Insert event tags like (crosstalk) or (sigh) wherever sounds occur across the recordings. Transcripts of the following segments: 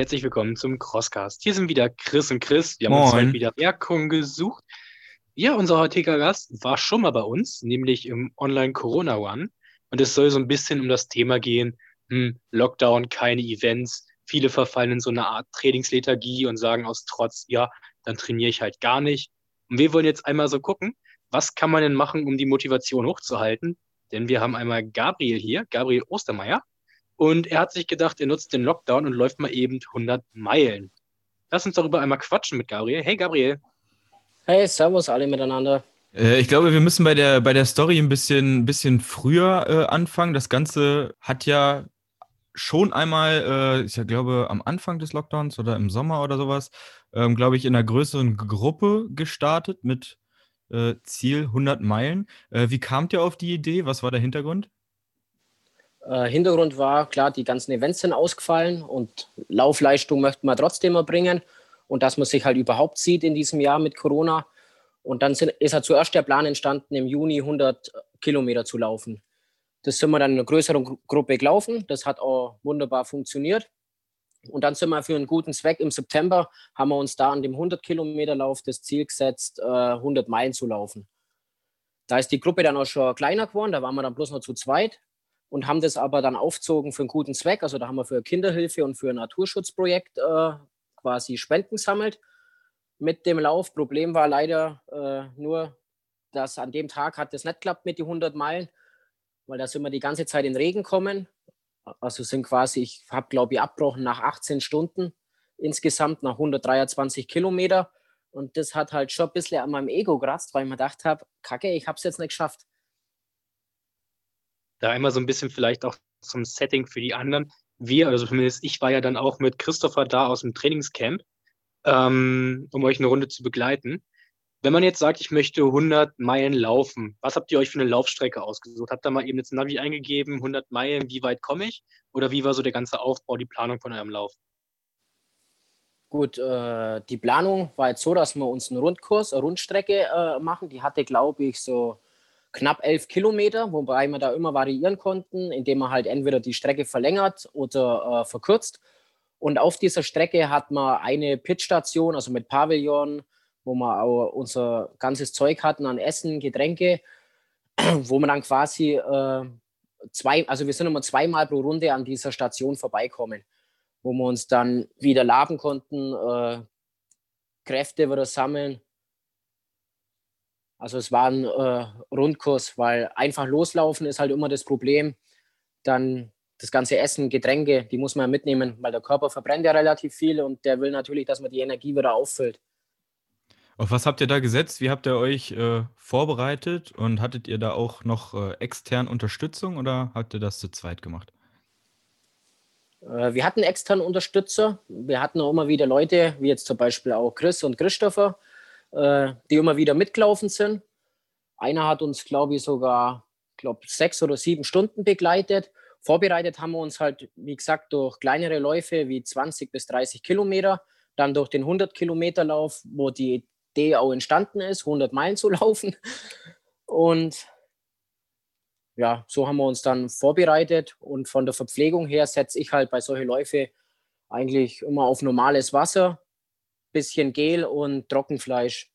herzlich willkommen zum Crosscast. Hier sind wieder Chris und Chris. Wir haben Moin. uns heute wieder Wirkung gesucht. Ja, unser heutiger Gast war schon mal bei uns, nämlich im Online-Corona-One. Und es soll so ein bisschen um das Thema gehen, hm, Lockdown, keine Events. Viele verfallen in so eine Art Trainingslethargie und sagen aus Trotz, ja, dann trainiere ich halt gar nicht. Und wir wollen jetzt einmal so gucken, was kann man denn machen, um die Motivation hochzuhalten? Denn wir haben einmal Gabriel hier, Gabriel Ostermeier. Und er hat sich gedacht, er nutzt den Lockdown und läuft mal eben 100 Meilen. Lass uns darüber einmal quatschen mit Gabriel. Hey Gabriel. Hey, servus alle miteinander. Äh, ich glaube, wir müssen bei der, bei der Story ein bisschen, bisschen früher äh, anfangen. Das Ganze hat ja schon einmal, äh, ich glaube, am Anfang des Lockdowns oder im Sommer oder sowas, ähm, glaube ich, in einer größeren Gruppe gestartet mit äh, Ziel 100 Meilen. Äh, wie kamt ihr auf die Idee? Was war der Hintergrund? Äh, Hintergrund war, klar, die ganzen Events sind ausgefallen und Laufleistung möchten wir trotzdem erbringen und dass man sich halt überhaupt sieht in diesem Jahr mit Corona. Und dann sind, ist halt zuerst der Plan entstanden, im Juni 100 Kilometer zu laufen. Das sind wir dann in einer größeren Gruppe gelaufen. Das hat auch wunderbar funktioniert. Und dann sind wir für einen guten Zweck im September, haben wir uns da an dem 100 Kilometer Lauf das Ziel gesetzt, 100 äh, Meilen zu laufen. Da ist die Gruppe dann auch schon kleiner geworden, da waren wir dann bloß noch zu zweit und haben das aber dann aufgezogen für einen guten Zweck. Also da haben wir für Kinderhilfe und für ein Naturschutzprojekt äh, quasi Spenden gesammelt mit dem Lauf. Problem war leider äh, nur, dass an dem Tag hat das nicht geklappt mit den 100 Meilen, weil da sind wir die ganze Zeit in Regen gekommen. Also sind quasi, ich habe glaube ich abgebrochen nach 18 Stunden insgesamt, nach 123 Kilometer. Und das hat halt schon ein bisschen an meinem Ego geratzt, weil ich mir gedacht habe, kacke, ich habe es jetzt nicht geschafft da einmal so ein bisschen vielleicht auch zum Setting für die anderen. Wir, also zumindest ich war ja dann auch mit Christopher da aus dem Trainingscamp, ähm, um euch eine Runde zu begleiten. Wenn man jetzt sagt, ich möchte 100 Meilen laufen, was habt ihr euch für eine Laufstrecke ausgesucht? Habt ihr mal eben jetzt Navi eingegeben, 100 Meilen, wie weit komme ich? Oder wie war so der ganze Aufbau, die Planung von eurem Lauf? Gut, äh, die Planung war jetzt so, dass wir uns einen Rundkurs, eine Rundstrecke äh, machen. Die hatte, glaube ich, so knapp elf Kilometer, wobei wir da immer variieren konnten, indem man halt entweder die Strecke verlängert oder äh, verkürzt. Und auf dieser Strecke hat man eine Pitstation, also mit Pavillon, wo wir auch unser ganzes Zeug hatten an Essen, Getränke, (clears throat) wo man dann quasi äh, zwei, also wir sind immer zweimal pro Runde an dieser Station vorbeikommen, wo wir uns dann wieder laben konnten, äh, Kräfte wieder sammeln also es war ein äh, Rundkurs, weil einfach loslaufen ist halt immer das Problem. Dann das ganze Essen, Getränke, die muss man ja mitnehmen, weil der Körper verbrennt ja relativ viel und der will natürlich, dass man die Energie wieder auffüllt. Auf was habt ihr da gesetzt? Wie habt ihr euch äh, vorbereitet und hattet ihr da auch noch äh, extern Unterstützung oder habt ihr das zu zweit gemacht? Äh, wir hatten externe Unterstützer. Wir hatten auch immer wieder Leute, wie jetzt zum Beispiel auch Chris und Christopher, äh, die immer wieder mitgelaufen sind. Einer hat uns, glaube ich, sogar, glaube sechs oder sieben Stunden begleitet. Vorbereitet haben wir uns halt, wie gesagt, durch kleinere Läufe wie 20 bis 30 Kilometer, dann durch den 100 Kilometer Lauf, wo die Idee auch entstanden ist, 100 Meilen zu (laughs) laufen. Und ja, so haben wir uns dann vorbereitet. Und von der Verpflegung her setze ich halt bei solchen Läufen eigentlich immer auf normales Wasser, bisschen Gel und Trockenfleisch.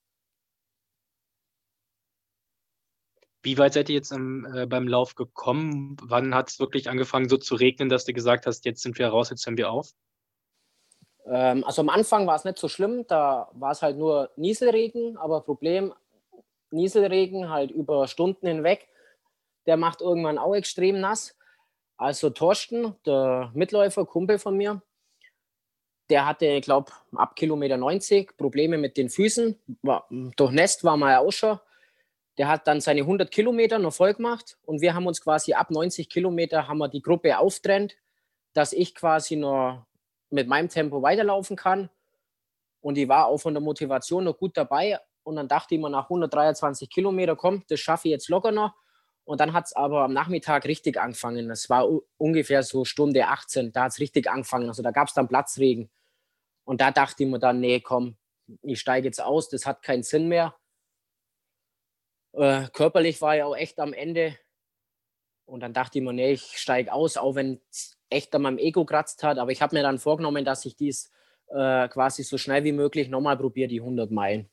Wie weit seid ihr jetzt am, äh, beim Lauf gekommen? Wann hat es wirklich angefangen, so zu regnen, dass du gesagt hast, jetzt sind wir raus, jetzt hören wir auf? Ähm, also am Anfang war es nicht so schlimm, da war es halt nur Nieselregen, aber Problem, Nieselregen halt über Stunden hinweg, der macht irgendwann auch extrem nass. Also Torsten, der Mitläufer, Kumpel von mir, der hatte, glaube ab Kilometer 90 Probleme mit den Füßen. War, durchnässt war mal auch schon. Der hat dann seine 100 Kilometer noch voll gemacht und wir haben uns quasi ab 90 Kilometer haben wir die Gruppe auftrennt, dass ich quasi noch mit meinem Tempo weiterlaufen kann. Und ich war auch von der Motivation noch gut dabei. Und dann dachte ich mir nach 123 Kilometer, komm, das schaffe ich jetzt locker noch. Und dann hat es aber am Nachmittag richtig angefangen. Das war ungefähr so Stunde 18, da hat es richtig angefangen. Also da gab es dann Platzregen. Und da dachte ich mir dann, nee, komm, ich steige jetzt aus, das hat keinen Sinn mehr. Äh, körperlich war ich auch echt am Ende. Und dann dachte ich mir, nee, ich steige aus, auch wenn echt an meinem Ego kratzt hat. Aber ich habe mir dann vorgenommen, dass ich dies äh, quasi so schnell wie möglich nochmal probiere, die 100 Meilen.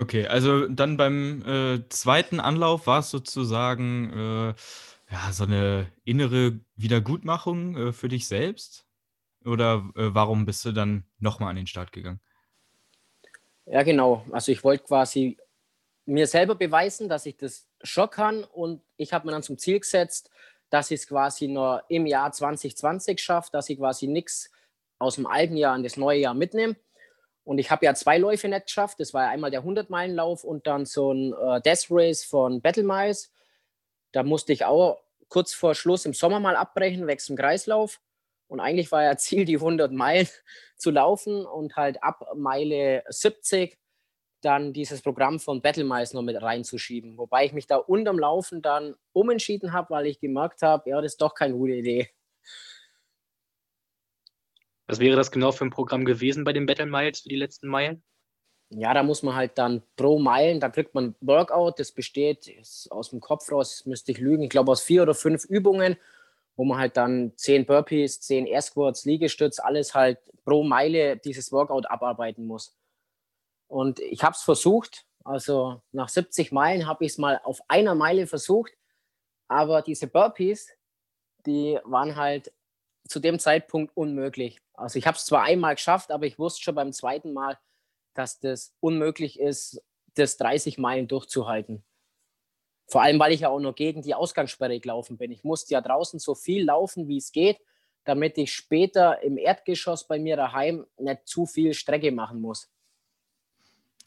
Okay, also dann beim äh, zweiten Anlauf war es sozusagen äh, ja, so eine innere Wiedergutmachung äh, für dich selbst? Oder äh, warum bist du dann nochmal an den Start gegangen? Ja, genau. Also ich wollte quasi mir selber beweisen, dass ich das schon kann und ich habe mir dann zum Ziel gesetzt, dass ich es quasi nur im Jahr 2020 schaffe, dass ich quasi nichts aus dem alten Jahr in das neue Jahr mitnehme. Und ich habe ja zwei Läufe nicht geschafft. Das war einmal der 100-Meilen-Lauf und dann so ein äh, Death Race von Battle Miles. Da musste ich auch kurz vor Schluss im Sommer mal abbrechen, weg zum Kreislauf. Und eigentlich war ja (laughs) Ziel, die 100 Meilen zu laufen und halt ab Meile 70 dann dieses Programm von Battle Miles noch mit reinzuschieben. Wobei ich mich da unterm Laufen dann umentschieden habe, weil ich gemerkt habe, ja, das ist doch keine gute Idee. Was wäre das genau für ein Programm gewesen bei den Battle Miles für die letzten Meilen? Ja, da muss man halt dann pro Meilen, da kriegt man Workout, das besteht aus dem Kopf raus, müsste ich lügen, ich glaube aus vier oder fünf Übungen, wo man halt dann zehn Burpees, zehn Air Squats, Liegestütz, alles halt pro Meile dieses Workout abarbeiten muss. Und ich habe es versucht, also nach 70 Meilen habe ich es mal auf einer Meile versucht, aber diese Burpees, die waren halt zu dem Zeitpunkt unmöglich. Also ich habe es zwar einmal geschafft, aber ich wusste schon beim zweiten Mal, dass das unmöglich ist, das 30 Meilen durchzuhalten. Vor allem, weil ich ja auch nur gegen die Ausgangssperre gelaufen bin. Ich musste ja draußen so viel laufen, wie es geht, damit ich später im Erdgeschoss bei mir daheim nicht zu viel Strecke machen muss.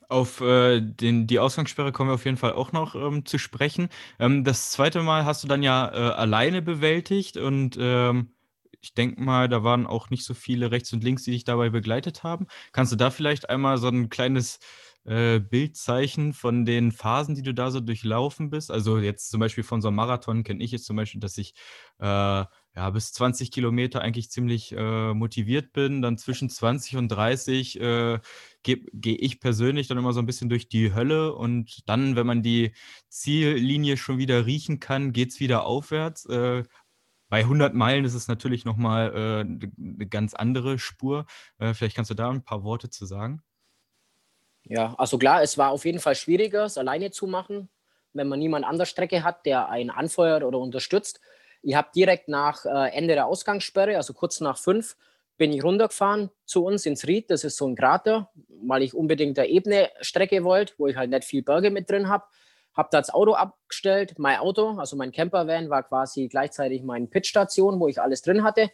Auf äh, den, die Ausgangssperre kommen wir auf jeden Fall auch noch ähm, zu sprechen. Ähm, das zweite Mal hast du dann ja äh, alleine bewältigt und ähm, ich denke mal, da waren auch nicht so viele rechts und links, die dich dabei begleitet haben. Kannst du da vielleicht einmal so ein kleines äh, Bildzeichen von den Phasen, die du da so durchlaufen bist? Also jetzt zum Beispiel von so einem Marathon kenne ich jetzt zum Beispiel, dass ich äh, ja, bis 20 Kilometer eigentlich ziemlich äh, motiviert bin. Dann zwischen 20 und 30 äh, gehe geh ich persönlich dann immer so ein bisschen durch die Hölle. Und dann, wenn man die Ziellinie schon wieder riechen kann, geht es wieder aufwärts. Äh, bei 100 Meilen ist es natürlich nochmal äh, eine ganz andere Spur. Äh, vielleicht kannst du da ein paar Worte zu sagen. Ja, also klar, es war auf jeden Fall schwieriger, es alleine zu machen, wenn man niemand an der Strecke hat, der einen anfeuert oder unterstützt. Ich habe direkt nach äh, Ende der Ausgangssperre, also kurz nach fünf, bin ich runtergefahren zu uns ins Ried. Das ist so ein Krater, weil ich unbedingt eine ebene Strecke wollte, wo ich halt nicht viel Berge mit drin habe. Habe da das Auto abgestellt, mein Auto, also mein Campervan war quasi gleichzeitig meine Pitstation, wo ich alles drin hatte.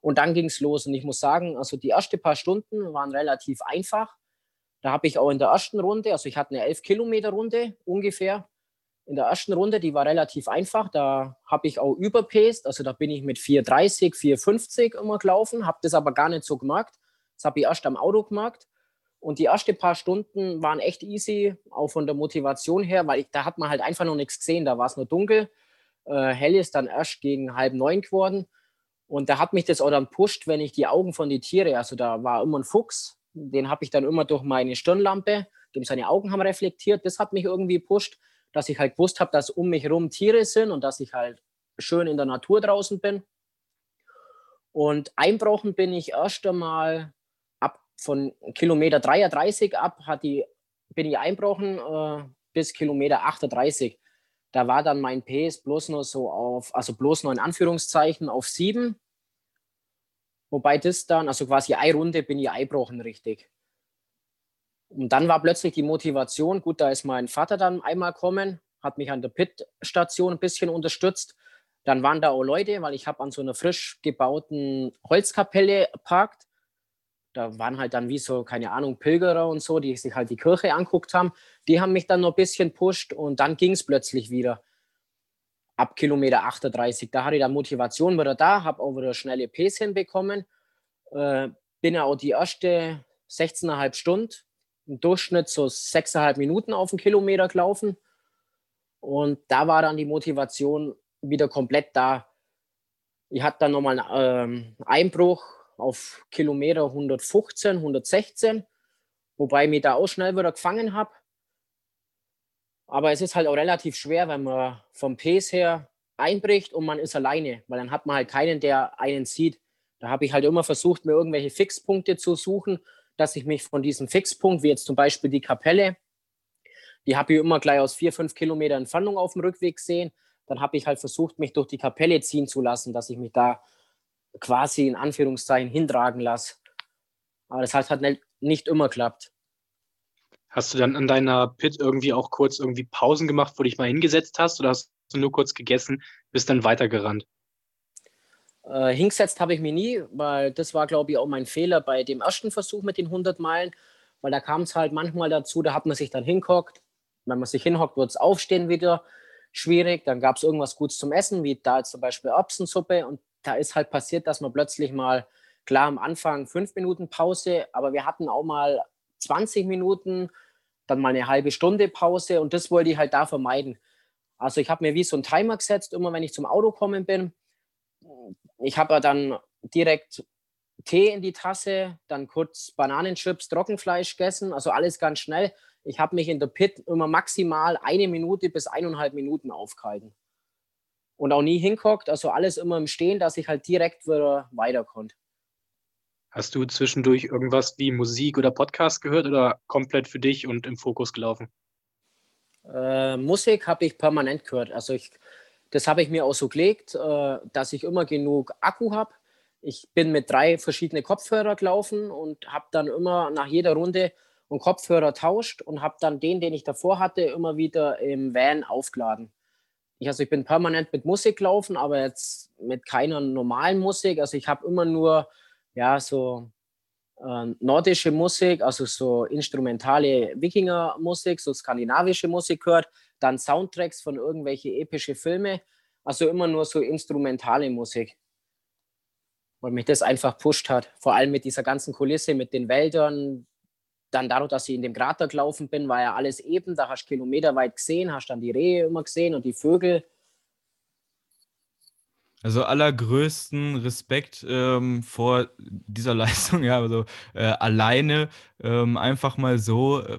Und dann ging es los. Und ich muss sagen, also die ersten paar Stunden waren relativ einfach. Da habe ich auch in der ersten Runde, also ich hatte eine 11 Kilometer Runde ungefähr. In der ersten Runde, die war relativ einfach. Da habe ich auch überpaced, also da bin ich mit 4,30, 4,50 immer gelaufen, habe das aber gar nicht so gemerkt. Das habe ich erst am Auto gemerkt. Und die ersten paar Stunden waren echt easy, auch von der Motivation her, weil ich, da hat man halt einfach noch nichts gesehen. Da war es nur dunkel. Äh, hell ist dann erst gegen halb neun geworden. Und da hat mich das auch dann pusht, wenn ich die Augen von den Tieren, also da war immer ein Fuchs, den habe ich dann immer durch meine Stirnlampe, dem seine Augen haben reflektiert. Das hat mich irgendwie pusht, dass ich halt gewusst habe, dass um mich herum Tiere sind und dass ich halt schön in der Natur draußen bin. Und einbrochen bin ich erst einmal von Kilometer 33 ab hat die, bin ich einbrochen äh, bis Kilometer 38. Da war dann mein Pace bloß nur so auf, also bloß nur in Anführungszeichen auf sieben. Wobei das dann, also quasi eine Runde bin ich einbrochen richtig. Und dann war plötzlich die Motivation, gut, da ist mein Vater dann einmal kommen, hat mich an der Pit-Station ein bisschen unterstützt. Dann waren da auch Leute, weil ich habe an so einer frisch gebauten Holzkapelle parkt da waren halt dann wie so, keine Ahnung, Pilgerer und so, die sich halt die Kirche anguckt haben. Die haben mich dann noch ein bisschen pusht und dann ging es plötzlich wieder. Ab Kilometer 38, da hatte ich dann Motivation wieder da, habe auch wieder schnelle Pace hinbekommen. Äh, bin ja auch die erste 16,5 Stunden, im Durchschnitt so 6,5 Minuten auf den Kilometer gelaufen. Und da war dann die Motivation wieder komplett da. Ich hatte dann nochmal einen ähm, Einbruch auf Kilometer 115, 116, wobei ich mich da auch schnell wieder gefangen habe. Aber es ist halt auch relativ schwer, wenn man vom Pace her einbricht und man ist alleine, weil dann hat man halt keinen, der einen sieht. Da habe ich halt immer versucht, mir irgendwelche Fixpunkte zu suchen, dass ich mich von diesem Fixpunkt, wie jetzt zum Beispiel die Kapelle, die habe ich immer gleich aus vier, fünf Kilometer Entfernung auf dem Rückweg gesehen. Dann habe ich halt versucht, mich durch die Kapelle ziehen zu lassen, dass ich mich da quasi in Anführungszeichen hintragen lasse. Aber das hat halt nicht immer geklappt. Hast du dann an deiner Pit irgendwie auch kurz irgendwie Pausen gemacht, wo du dich mal hingesetzt hast oder hast du nur kurz gegessen, bist dann weitergerannt? Äh, hingesetzt habe ich mich nie, weil das war, glaube ich, auch mein Fehler bei dem ersten Versuch mit den 100 Meilen, weil da kam es halt manchmal dazu, da hat man sich dann hinguckt. Wenn man sich hinhockt, wird es aufstehen wieder schwierig. Dann gab es irgendwas Gutes zum Essen, wie da zum Beispiel Erbsensuppe. Und da ist halt passiert, dass man plötzlich mal, klar am Anfang fünf Minuten Pause, aber wir hatten auch mal 20 Minuten, dann mal eine halbe Stunde Pause und das wollte ich halt da vermeiden. Also ich habe mir wie so einen Timer gesetzt, immer wenn ich zum Auto kommen bin. Ich habe dann direkt Tee in die Tasse, dann kurz Bananenchips, Trockenfleisch gegessen, also alles ganz schnell. Ich habe mich in der Pit immer maximal eine Minute bis eineinhalb Minuten aufgehalten. Und auch nie hinguckt, also alles immer im Stehen, dass ich halt direkt wieder weiter konnte. Hast du zwischendurch irgendwas wie Musik oder Podcast gehört oder komplett für dich und im Fokus gelaufen? Äh, Musik habe ich permanent gehört. Also ich, das habe ich mir auch so gelegt, äh, dass ich immer genug Akku habe. Ich bin mit drei verschiedenen Kopfhörer gelaufen und habe dann immer nach jeder Runde einen Kopfhörer tauscht und habe dann den, den ich davor hatte, immer wieder im Van aufgeladen. Ich, also ich bin permanent mit Musik gelaufen, aber jetzt mit keiner normalen Musik. Also ich habe immer nur ja, so äh, nordische Musik, also so instrumentale Wikingermusik, so skandinavische Musik hört, dann Soundtracks von irgendwelche epische Filme, also immer nur so instrumentale Musik. Weil mich das einfach pusht hat. Vor allem mit dieser ganzen Kulisse, mit den Wäldern. Dann dadurch, dass ich in dem Krater gelaufen bin, war ja alles eben. Da hast du kilometerweit gesehen, hast dann die Rehe immer gesehen und die Vögel. Also allergrößten Respekt ähm, vor dieser (laughs) Leistung, ja, also äh, alleine ähm, einfach mal so äh,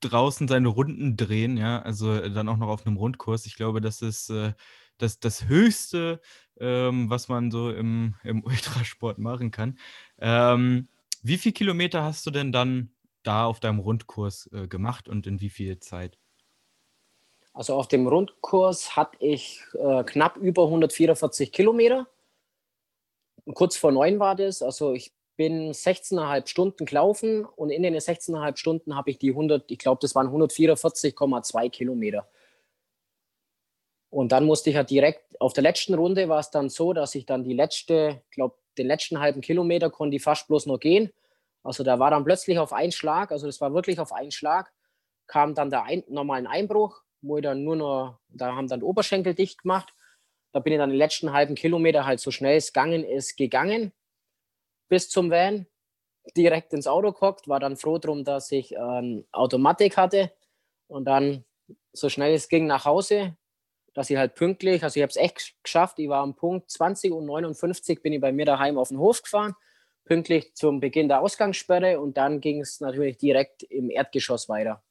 draußen seine Runden drehen, ja, also äh, dann auch noch auf einem Rundkurs. Ich glaube, das ist äh, das, das Höchste, ähm, was man so im, im (laughs) Ultrasport machen kann. Ähm, wie viele Kilometer hast du denn dann da auf deinem Rundkurs äh, gemacht und in wie viel Zeit? Also auf dem Rundkurs hatte ich äh, knapp über 144 Kilometer. Kurz vor neun war das. Also ich bin 16,5 Stunden gelaufen und in den 16,5 Stunden habe ich die 100, ich glaube, das waren 144,2 Kilometer. Und dann musste ich ja direkt, auf der letzten Runde war es dann so, dass ich dann die letzte, ich glaube, den letzten halben Kilometer konnte ich fast bloß noch gehen. Also da war dann plötzlich auf einen Schlag, also das war wirklich auf einen Schlag, kam dann der ein, normalen Einbruch wo ich dann nur noch, da haben dann Oberschenkel dicht gemacht. Da bin ich dann den letzten halben Kilometer halt so schnell es gegangen ist, gegangen bis zum Van, direkt ins Auto gehockt, war dann froh drum, dass ich ähm, Automatik hatte und dann so schnell es ging nach Hause, dass ich halt pünktlich, also ich habe es echt geschafft, ich war am Punkt 20 und 59 bin ich bei mir daheim auf den Hof gefahren, pünktlich zum Beginn der Ausgangssperre und dann ging es natürlich direkt im Erdgeschoss weiter.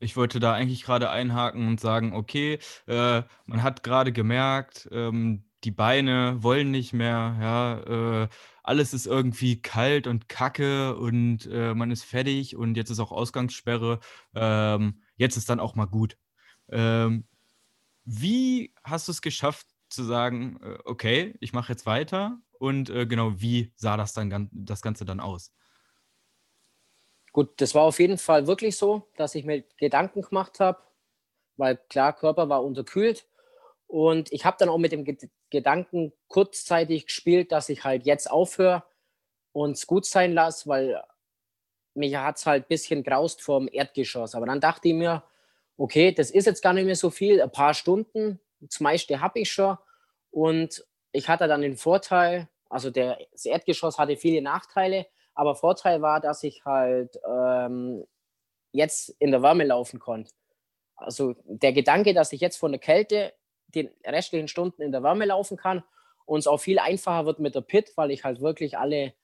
Ich wollte da eigentlich gerade einhaken und sagen, okay, äh, man hat gerade gemerkt, ähm, die Beine wollen nicht mehr, ja, äh, alles ist irgendwie kalt und kacke und äh, man ist fertig und jetzt ist auch Ausgangssperre. Ähm, jetzt ist dann auch mal gut. Ähm, wie hast du es geschafft zu sagen, äh, okay, ich mache jetzt weiter und äh, genau, wie sah das dann das Ganze dann aus? Gut, das war auf jeden Fall wirklich so, dass ich mir Gedanken gemacht habe, weil klar, Körper war unterkühlt. Und ich habe dann auch mit dem Gedanken kurzzeitig gespielt, dass ich halt jetzt aufhöre und es gut sein lasse, weil mich hat es halt ein bisschen graust vom Erdgeschoss. Aber dann dachte ich mir, okay, das ist jetzt gar nicht mehr so viel, ein paar Stunden, das meiste habe ich schon. Und ich hatte dann den Vorteil, also der, das Erdgeschoss hatte viele Nachteile, aber Vorteil war, dass ich halt ähm, jetzt in der Wärme laufen konnte. Also der Gedanke, dass ich jetzt von der Kälte den restlichen Stunden in der Wärme laufen kann und es auch viel einfacher wird mit der Pit, weil ich halt wirklich alle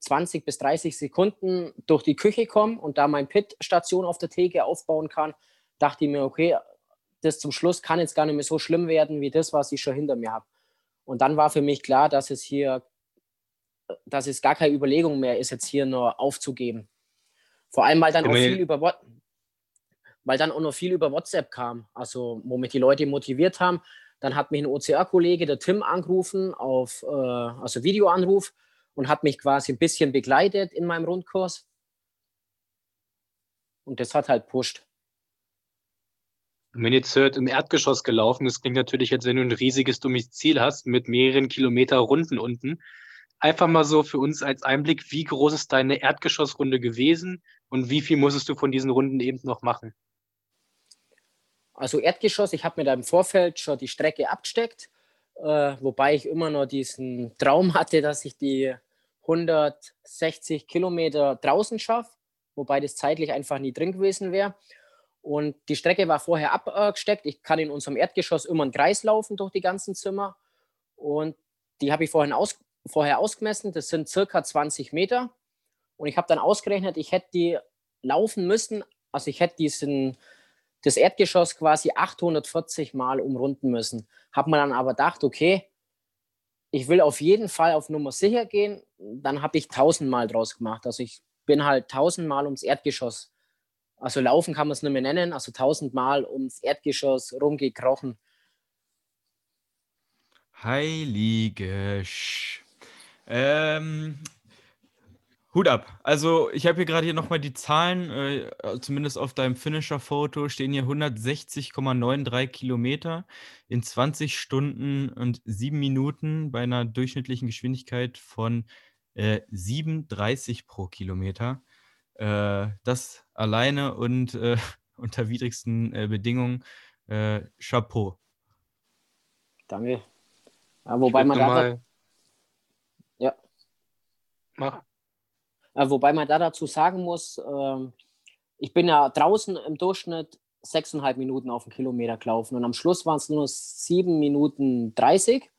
20 bis 30 Sekunden durch die Küche komme und da meine Pit-Station auf der Theke aufbauen kann, dachte ich mir, okay, das zum Schluss kann jetzt gar nicht mehr so schlimm werden wie das, was ich schon hinter mir habe. Und dann war für mich klar, dass es hier, dass es gar keine Überlegung mehr ist, jetzt hier nur aufzugeben. Vor allem, weil dann auch viel über weil dann auch noch viel über WhatsApp kam, also womit die Leute motiviert haben. Dann hat mich ein OCR-Kollege, der Tim, angerufen auf äh, also Videoanruf und hat mich quasi ein bisschen begleitet in meinem Rundkurs. Und das hat halt pusht. Wenn jetzt hört, im Erdgeschoss gelaufen, das klingt natürlich, als wenn du ein riesiges dummes Ziel hast mit mehreren Kilometer Runden unten. Einfach mal so für uns als Einblick, wie groß ist deine Erdgeschossrunde gewesen und wie viel musstest du von diesen Runden eben noch machen? Also Erdgeschoss, ich habe mir da im Vorfeld schon die Strecke abgesteckt, äh, wobei ich immer noch diesen Traum hatte, dass ich die 160 Kilometer draußen schaffe, wobei das zeitlich einfach nie drin gewesen wäre. Und die Strecke war vorher abgesteckt. Ich kann in unserem Erdgeschoss immer einen Kreis laufen durch die ganzen Zimmer. Und die habe ich vorhin aus, vorher ausgemessen. Das sind circa 20 Meter. Und ich habe dann ausgerechnet, ich hätte die laufen müssen. Also ich hätte diesen, das Erdgeschoss quasi 840 Mal umrunden müssen. Habe mir dann aber gedacht, okay, ich will auf jeden Fall auf Nummer sicher gehen. Dann habe ich 1000 Mal draus gemacht. Also ich bin halt 1000 Mal ums Erdgeschoss also laufen kann man es nicht mehr nennen, also tausendmal ums Erdgeschoss rumgekrochen. Heilige Sch. Ähm, Hut ab. Also ich habe hier gerade hier nochmal die Zahlen, äh, zumindest auf deinem Finisher-Foto stehen hier 160,93 Kilometer in 20 Stunden und 7 Minuten bei einer durchschnittlichen Geschwindigkeit von äh, 37 pro Kilometer. Äh, das alleine und äh, (laughs) unter widrigsten äh, Bedingungen. Äh, Chapeau. Danke. Ja, wobei man da. Mal... Ja. Mach. Ja, wobei man da dazu sagen muss, ähm, ich bin ja draußen im Durchschnitt sechseinhalb Minuten auf den Kilometer gelaufen und am Schluss waren es nur sieben Minuten 30.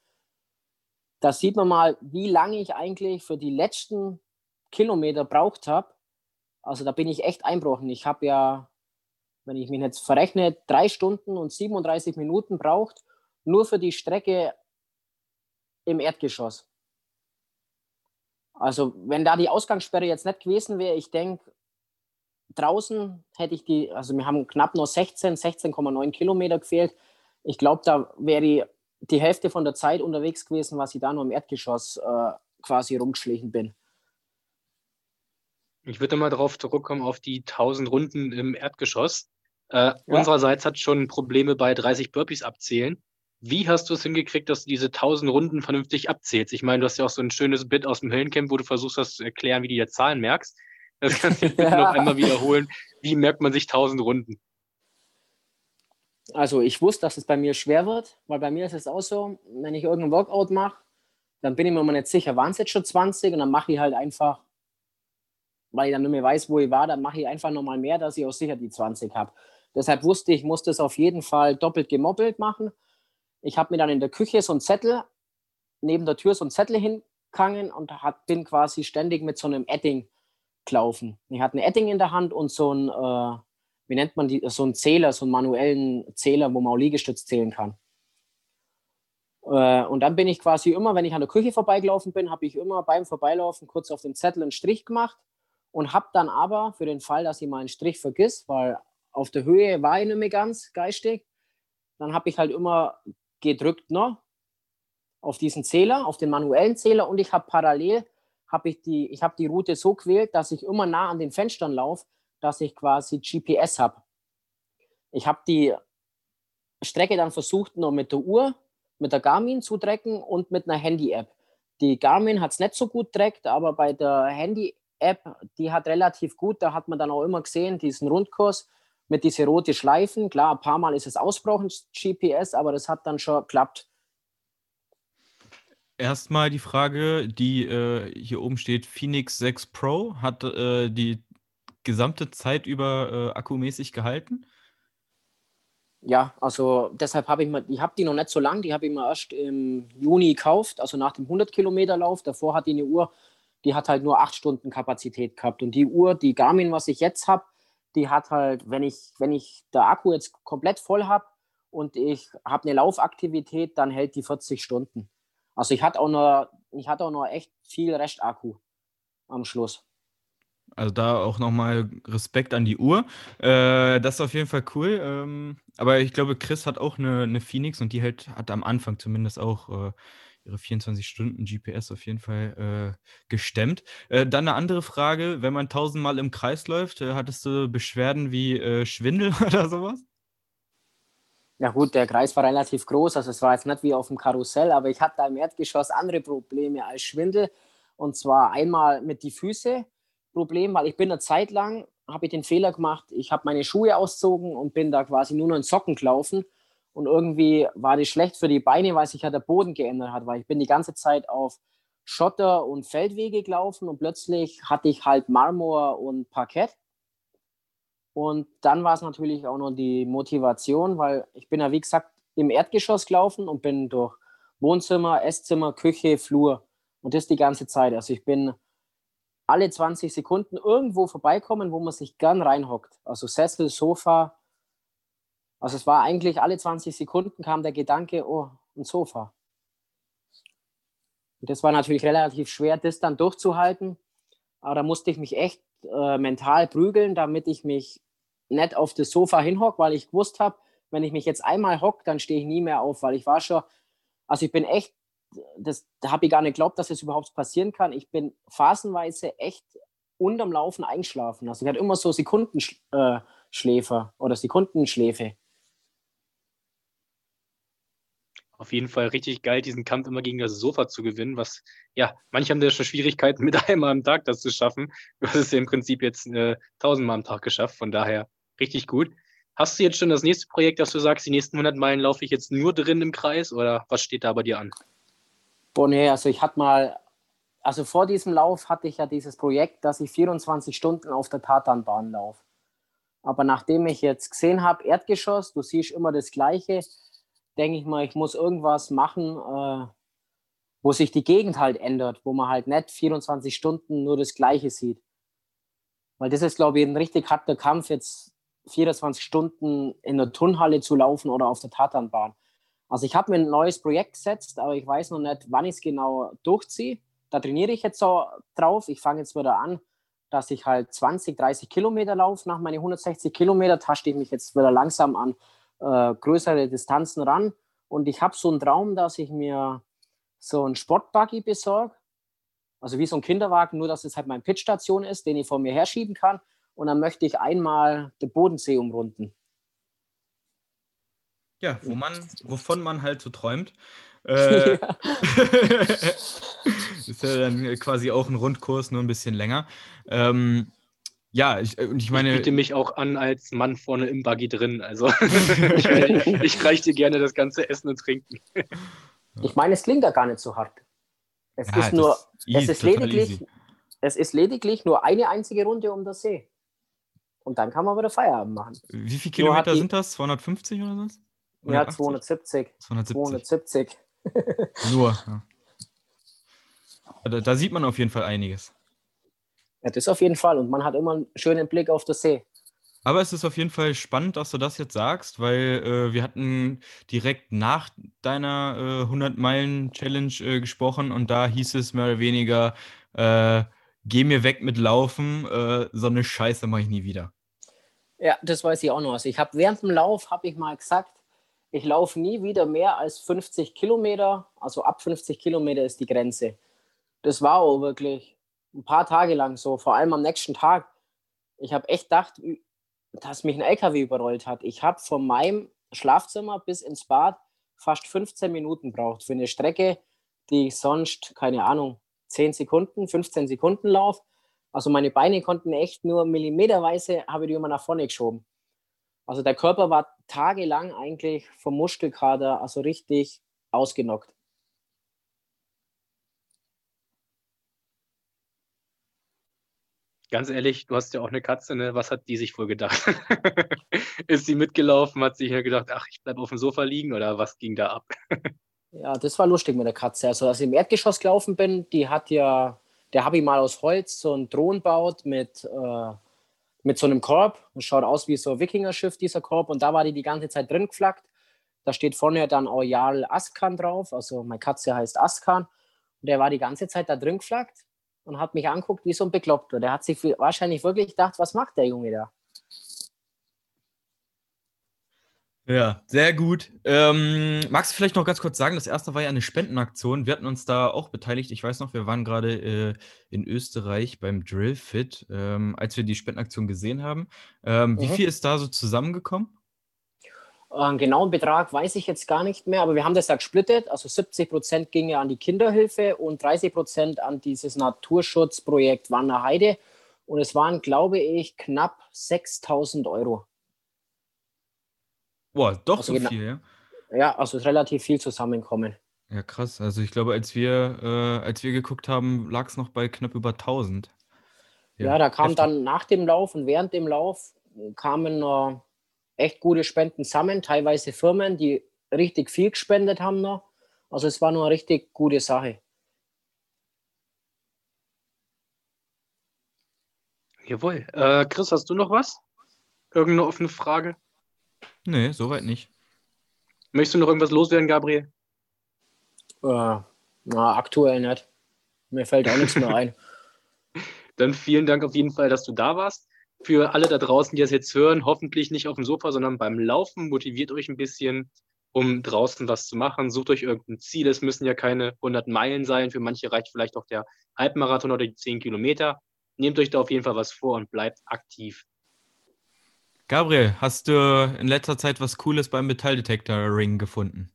Da sieht man mal, wie lange ich eigentlich für die letzten Kilometer braucht habe, also da bin ich echt einbrochen. Ich habe ja, wenn ich mich jetzt verrechne, drei Stunden und 37 Minuten braucht, nur für die Strecke im Erdgeschoss. Also wenn da die Ausgangssperre jetzt nicht gewesen wäre, ich denke, draußen hätte ich die, also wir haben knapp nur 16, 16,9 Kilometer gefehlt. Ich glaube, da wäre ich die Hälfte von der Zeit unterwegs gewesen, was ich da nur im Erdgeschoss äh, quasi rumgeschlichen bin. Ich würde mal darauf zurückkommen, auf die 1000 Runden im Erdgeschoss. Äh, ja. Unsererseits hat schon Probleme bei 30 Burpees abzählen. Wie hast du es hingekriegt, dass du diese 1000 Runden vernünftig abzählst? Ich meine, du hast ja auch so ein schönes Bit aus dem Höllencamp, wo du versuchst, das zu erklären, wie du die Zahlen merkst. Das kannst du bitte (laughs) ja. noch einmal wiederholen. Wie merkt man sich 1000 Runden? Also ich wusste, dass es bei mir schwer wird, weil bei mir ist es auch so, wenn ich irgendeinen Workout mache, dann bin ich mir mal nicht sicher, waren es jetzt schon 20 und dann mache ich halt einfach weil ich dann nicht mehr weiß, wo ich war, dann mache ich einfach nochmal mehr, dass ich auch sicher die 20 habe. Deshalb wusste ich, ich muss das auf jeden Fall doppelt gemoppelt machen. Ich habe mir dann in der Küche so einen Zettel, neben der Tür so einen Zettel hingehangen und hat, bin quasi ständig mit so einem Edding gelaufen. Ich hatte ein Edding in der Hand und so ein, äh, wie nennt man die, so einen Zähler, so einen manuellen Zähler, wo man auch Liegestütz zählen kann. Äh, und dann bin ich quasi immer, wenn ich an der Küche vorbeigelaufen bin, habe ich immer beim Vorbeilaufen kurz auf dem Zettel einen Strich gemacht und habe dann aber für den Fall, dass ich mal einen Strich vergiss, weil auf der Höhe war ich nicht mehr ganz geistig, dann habe ich halt immer gedrückt noch auf diesen Zähler, auf den manuellen Zähler und ich habe parallel habe ich die ich habe die Route so gewählt, dass ich immer nah an den Fenstern laufe, dass ich quasi GPS habe. Ich habe die Strecke dann versucht noch mit der Uhr, mit der Garmin zu trecken und mit einer Handy-App. Die Garmin hat es nicht so gut treckt, aber bei der Handy App, die hat relativ gut, da hat man dann auch immer gesehen, diesen Rundkurs mit diesen roten Schleifen. Klar, ein paar Mal ist es ausgebrochen, GPS, aber das hat dann schon geklappt. Erstmal die Frage, die äh, hier oben steht, Phoenix 6 Pro, hat äh, die gesamte Zeit über äh, akkumäßig gehalten? Ja, also deshalb habe ich mir, ich habe die noch nicht so lang, die habe ich mir erst im Juni gekauft, also nach dem 100 Kilometer Lauf. Davor hat die eine Uhr die hat halt nur acht Stunden Kapazität gehabt. Und die Uhr, die Garmin, was ich jetzt habe, die hat halt, wenn ich, wenn ich der Akku jetzt komplett voll habe und ich habe eine Laufaktivität, dann hält die 40 Stunden. Also ich hatte auch noch, ich hatte auch noch echt viel Restakku am Schluss. Also da auch nochmal Respekt an die Uhr. Äh, das ist auf jeden Fall cool. Ähm, aber ich glaube, Chris hat auch eine, eine Phoenix und die hält, hat am Anfang zumindest auch äh, ihre 24 Stunden GPS auf jeden Fall äh, gestemmt. Äh, dann eine andere Frage, wenn man tausendmal im Kreis läuft, äh, hattest du Beschwerden wie äh, Schwindel (laughs) oder sowas? Ja gut, der Kreis war relativ groß, also es war jetzt nicht wie auf dem Karussell, aber ich hatte da im Erdgeschoss andere Probleme als Schwindel. Und zwar einmal mit die Füße Problem, weil ich bin eine Zeit lang, habe ich den Fehler gemacht, ich habe meine Schuhe auszogen und bin da quasi nur noch in Socken gelaufen. Und irgendwie war das schlecht für die Beine, weil sich ja der Boden geändert hat, weil ich bin die ganze Zeit auf Schotter und Feldwege gelaufen und plötzlich hatte ich halt Marmor und Parkett. Und dann war es natürlich auch noch die Motivation, weil ich bin ja wie gesagt im Erdgeschoss gelaufen und bin durch Wohnzimmer, Esszimmer, Küche, Flur und das die ganze Zeit. Also ich bin alle 20 Sekunden irgendwo vorbeikommen, wo man sich gern reinhockt. Also Sessel, Sofa. Also es war eigentlich alle 20 Sekunden kam der Gedanke, oh, ein Sofa. Und das war natürlich relativ schwer, das dann durchzuhalten. Aber da musste ich mich echt äh, mental prügeln, damit ich mich nicht auf das Sofa hinhocke, weil ich gewusst habe, wenn ich mich jetzt einmal hocke, dann stehe ich nie mehr auf, weil ich war schon, also ich bin echt das da habe ich gar nicht geglaubt, dass das überhaupt passieren kann. Ich bin phasenweise echt unterm Laufen eingeschlafen. Also ich hatte immer so Sekundenschläfer äh, oder Sekundenschläfe. Auf jeden Fall richtig geil, diesen Kampf immer gegen das Sofa zu gewinnen, was, ja, manche haben ja schon Schwierigkeiten, (laughs) mit einmal am Tag das zu schaffen. Du hast es ja im Prinzip jetzt äh, tausendmal am Tag geschafft, von daher richtig gut. Hast du jetzt schon das nächste Projekt, dass du sagst, die nächsten 100 Meilen laufe ich jetzt nur drin im Kreis oder was steht da bei dir an? Boah, nee, also ich hatte mal, also vor diesem Lauf hatte ich ja dieses Projekt, dass ich 24 Stunden auf der Tatanbahn laufe. Aber nachdem ich jetzt gesehen habe, Erdgeschoss, du siehst immer das Gleiche, denke ich mal, ich muss irgendwas machen, äh, wo sich die Gegend halt ändert, wo man halt nicht 24 Stunden nur das Gleiche sieht. Weil das ist, glaube ich, ein richtig harter Kampf, jetzt 24 Stunden in der Turnhalle zu laufen oder auf der Tatanbahn. Also ich habe mir ein neues Projekt gesetzt, aber ich weiß noch nicht, wann ich es genau durchziehe. Da trainiere ich jetzt so drauf. Ich fange jetzt wieder an, dass ich halt 20, 30 Kilometer laufe. Nach meinen 160 Kilometer tasche ich mich jetzt wieder langsam an äh, größere Distanzen ran. Und ich habe so einen Traum, dass ich mir so einen Sportbuggy besorge. Also wie so ein Kinderwagen, nur dass es halt meine Pitstation ist, den ich vor mir herschieben kann. Und dann möchte ich einmal den Bodensee umrunden. Ja, wo man, wovon man halt so träumt. (laughs) Äh, ja. (laughs) ist ja dann quasi auch ein Rundkurs, nur ein bisschen länger. Ähm, ja, ich, äh, und ich meine. Ich biete mich auch an als Mann vorne im Buggy drin. Also (laughs) ich, ich reiche dir gerne das ganze Essen und Trinken. Ich meine, es klingt ja gar nicht so hart. Es ja, ist nur, ist es ist lediglich, es ist lediglich nur eine einzige Runde um das See. Und dann kann man wieder Feierabend machen. Wie viele Kilometer sind das? 250 oder was? Ja, 270. 270. 270. Nur. (laughs) Ja. Da, da, sieht man auf jeden Fall einiges. Ja, das auf jeden Fall. Und man hat immer einen schönen Blick auf das See. Aber es ist auf jeden Fall spannend, dass du das jetzt sagst, weil äh, wir hatten direkt nach deiner äh, 100-Meilen-Challenge äh, gesprochen und da hieß es mehr oder weniger, äh, geh mir weg mit Laufen, äh, so eine Scheiße mache ich nie wieder. Ja, das weiß ich auch noch. Also ich habe während dem Lauf, habe ich mal gesagt, ich laufe nie wieder mehr als 50 Kilometer. Also ab 50 Kilometer ist die Grenze. Das war auch wirklich ein paar Tage lang so, vor allem am nächsten Tag. Ich habe echt gedacht, dass mich ein LKW überrollt hat. Ich habe von meinem Schlafzimmer bis ins Bad fast 15 Minuten braucht für eine Strecke, die ich sonst, keine Ahnung, 10 Sekunden, 15 Sekunden laufe. Also meine Beine konnten echt nur millimeterweise, habe ich die immer nach vorne geschoben. Also der Körper war tagelang eigentlich vom Muskelkater also richtig ausgenockt. Ganz ehrlich, du hast ja auch eine Katze, ne? Was hat die sich wohl gedacht? (laughs) Ist sie mitgelaufen, hat sich ja gedacht, ach, ich bleibe auf dem Sofa liegen oder was ging da ab? ja, das war lustig mit der Katze. Also, als ich im Erdgeschoss gelaufen bin, die hat ja, der habe ich mal aus Holz so einen Thron baut mit äh, mit so einem Korb. Das schaut aus wie so ein Wikingerschiff, dieser Korb. Und da war die die ganze Zeit drin geflackt. Da steht vorne dann Jarl Askan drauf. Also meine Katze heißt Askan. Und der war die ganze Zeit da drin geflaggt und hat mich anguckt wie so ein Bekloppter. Der hat sich wahrscheinlich wirklich gedacht, was macht der Junge da? Ja, sehr gut. Ähm, magst du vielleicht noch ganz kurz sagen, das erste war ja eine Spendenaktion. Wir hatten uns da auch beteiligt. Ich weiß noch, wir waren gerade äh, in Österreich beim Drillfit, ähm, als wir die Spendenaktion gesehen haben. Ähm, mhm. Wie viel ist da so zusammengekommen? Einen genauen Betrag weiß ich jetzt gar nicht mehr, aber wir haben das ja gesplittet. Also 70 Prozent ging ja an die Kinderhilfe und 30 Prozent an dieses Naturschutzprojekt Wanner Heide. Und es waren, glaube ich, knapp 6000 Euro. Boah, doch also so genau, viel, ja? Ja, also relativ viel zusammenkommen. Ja, krass. Also ich glaube, als wir, äh, als wir geguckt haben, lag es noch bei knapp über 1000. Ja, ja da kam heftig. dann nach dem Lauf und während dem Lauf kamen äh, echt gute Spenden zusammen, teilweise Firmen, die richtig viel gespendet haben noch. Also es war nur eine richtig gute Sache. Jawohl. Äh, Chris, hast du noch was? Irgendeine offene Frage? Nee, soweit nicht. Möchtest du noch irgendwas loswerden, Gabriel? Äh, na, aktuell nicht. Mir fällt auch nichts mehr ein. (laughs) Dann vielen Dank auf jeden Fall, dass du da warst. Für alle da draußen, die das jetzt hören, hoffentlich nicht auf dem Sofa, sondern beim Laufen, motiviert euch ein bisschen, um draußen was zu machen. Sucht euch irgendein Ziel. Es müssen ja keine 100 Meilen sein. Für manche reicht vielleicht auch der Halbmarathon oder die 10 Kilometer. Nehmt euch da auf jeden Fall was vor und bleibt aktiv. Gabriel, hast du in letzter Zeit was Cooles beim Metalldetektor-Ring gefunden?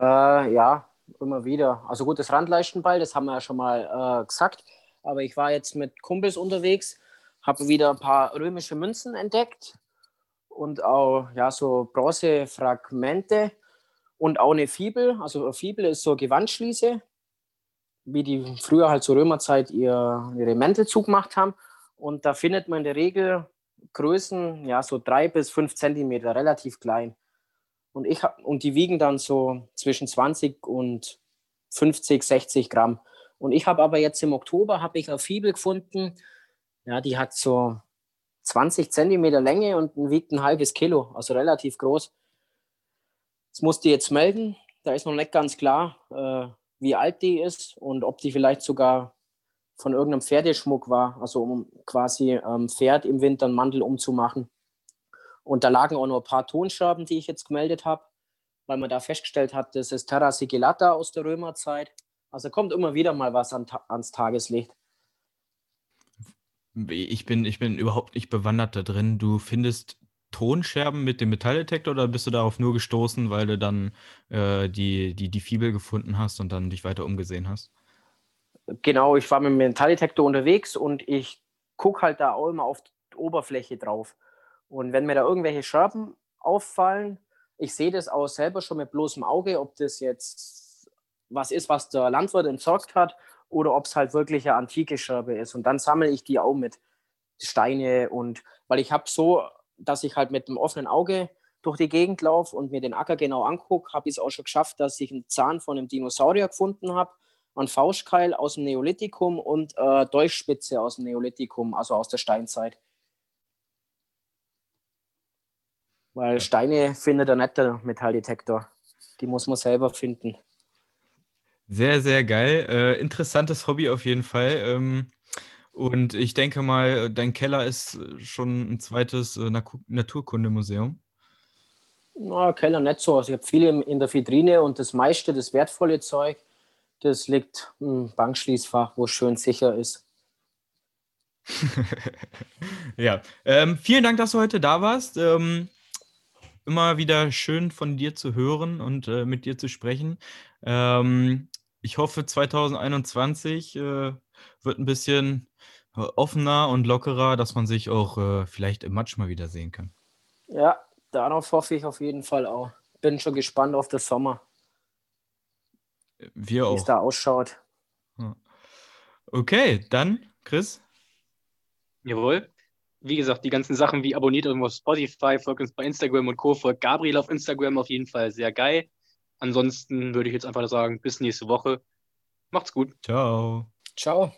Äh, ja, immer wieder. Also gut, das Randleistenball, das haben wir ja schon mal äh, gesagt. Aber ich war jetzt mit Kumpels unterwegs, habe wieder ein paar römische Münzen entdeckt und auch ja, so Bronzefragmente und auch eine Fibel. Also eine Fibel ist so eine Gewandschließe, wie die früher halt zur Römerzeit ihr, ihre Mäntel zugemacht haben. Und da findet man in der Regel Größen, ja, so drei bis fünf Zentimeter, relativ klein. Und, ich hab, und die wiegen dann so zwischen 20 und 50, 60 Gramm. Und ich habe aber jetzt im Oktober habe ich eine Fibel gefunden, ja, die hat so 20 Zentimeter Länge und wiegt ein halbes Kilo, also relativ groß. Das musste ich jetzt melden. Da ist noch nicht ganz klar, äh, wie alt die ist und ob die vielleicht sogar von irgendeinem Pferdeschmuck war, also um quasi ähm, Pferd im Winter einen Mantel umzumachen. Und da lagen auch noch ein paar Tonscherben, die ich jetzt gemeldet habe, weil man da festgestellt hat, das ist Terra Sigillata aus der Römerzeit. Also kommt immer wieder mal was an, ans Tageslicht. Ich bin, ich bin überhaupt nicht bewandert da drin. Du findest Tonscherben mit dem Metalldetektor oder bist du darauf nur gestoßen, weil du dann äh, die, die, die Fibel gefunden hast und dann dich weiter umgesehen hast? Genau, ich war mit dem Metalldetektor unterwegs und ich gucke halt da auch immer auf die Oberfläche drauf. Und wenn mir da irgendwelche Scherben auffallen, ich sehe das auch selber schon mit bloßem Auge, ob das jetzt was ist, was der Landwirt entsorgt hat oder ob es halt wirklich eine antike Scherbe ist. Und dann sammle ich die auch mit Steine und weil ich habe so, dass ich halt mit dem offenen Auge durch die Gegend laufe und mir den Acker genau angucke, habe ich es auch schon geschafft, dass ich einen Zahn von einem Dinosaurier gefunden habe ein Faustkeil aus dem Neolithikum und äh, Dolchspitze aus dem Neolithikum, also aus der Steinzeit. Weil Steine findet er nicht der Metalldetektor. Die muss man selber finden. Sehr, sehr geil. Äh, interessantes Hobby auf jeden Fall. Ähm, und ich denke mal, dein Keller ist schon ein zweites äh, Naturkundemuseum. Na, Keller nicht so. Also ich habe viele in der Vitrine und das meiste, das wertvolle Zeug, das liegt im Bankschließfach, wo es schön sicher ist. (laughs) ja, ähm, vielen Dank, dass du heute da warst. Ähm, immer wieder schön von dir zu hören und äh, mit dir zu sprechen. Ähm, ich hoffe, 2021 äh, wird ein bisschen äh, offener und lockerer, dass man sich auch äh, vielleicht im Match mal wiedersehen kann. Ja, darauf hoffe ich auf jeden Fall auch. Bin schon gespannt auf den Sommer. Wir auch. Wie es da ausschaut. Okay, dann, Chris. Jawohl. Wie gesagt, die ganzen Sachen wie abonniert uns auf Spotify, folgt uns bei Instagram und Co. Folgt Gabriel auf Instagram auf jeden Fall sehr geil. Ansonsten würde ich jetzt einfach sagen, bis nächste Woche. Macht's gut. Ciao. Ciao.